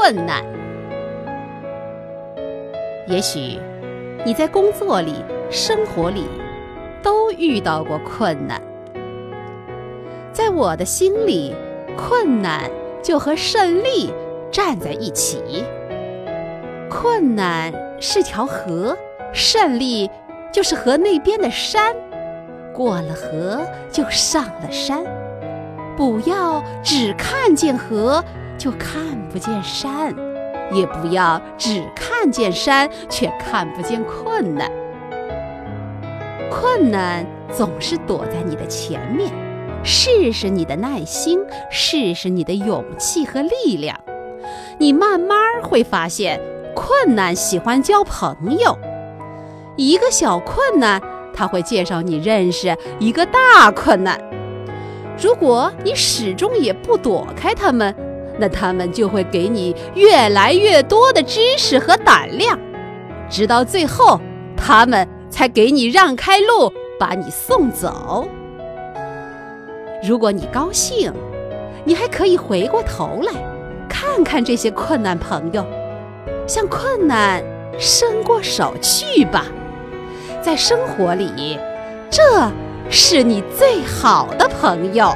困难。也许你在工作里、生活里都遇到过困难，在我的心里，困难就和胜利站在一起。困难是条河，胜利就是河那边的山。过了河就上了山，不要只看见河就看不见山，也不要只看见山却看不见困难。困难总是躲在你的前面，试试你的耐心，试试你的勇气和力量。你慢慢会发现，困难喜欢交朋友。一个小困难。他会介绍你认识一个大困难，如果你始终也不躲开他们，那他们就会给你越来越多的知识和胆量，直到最后，他们才给你让开路，把你送走。如果你高兴，你还可以回过头来，看看这些困难朋友，向困难伸过手去吧。在生活里，这是你最好的朋友。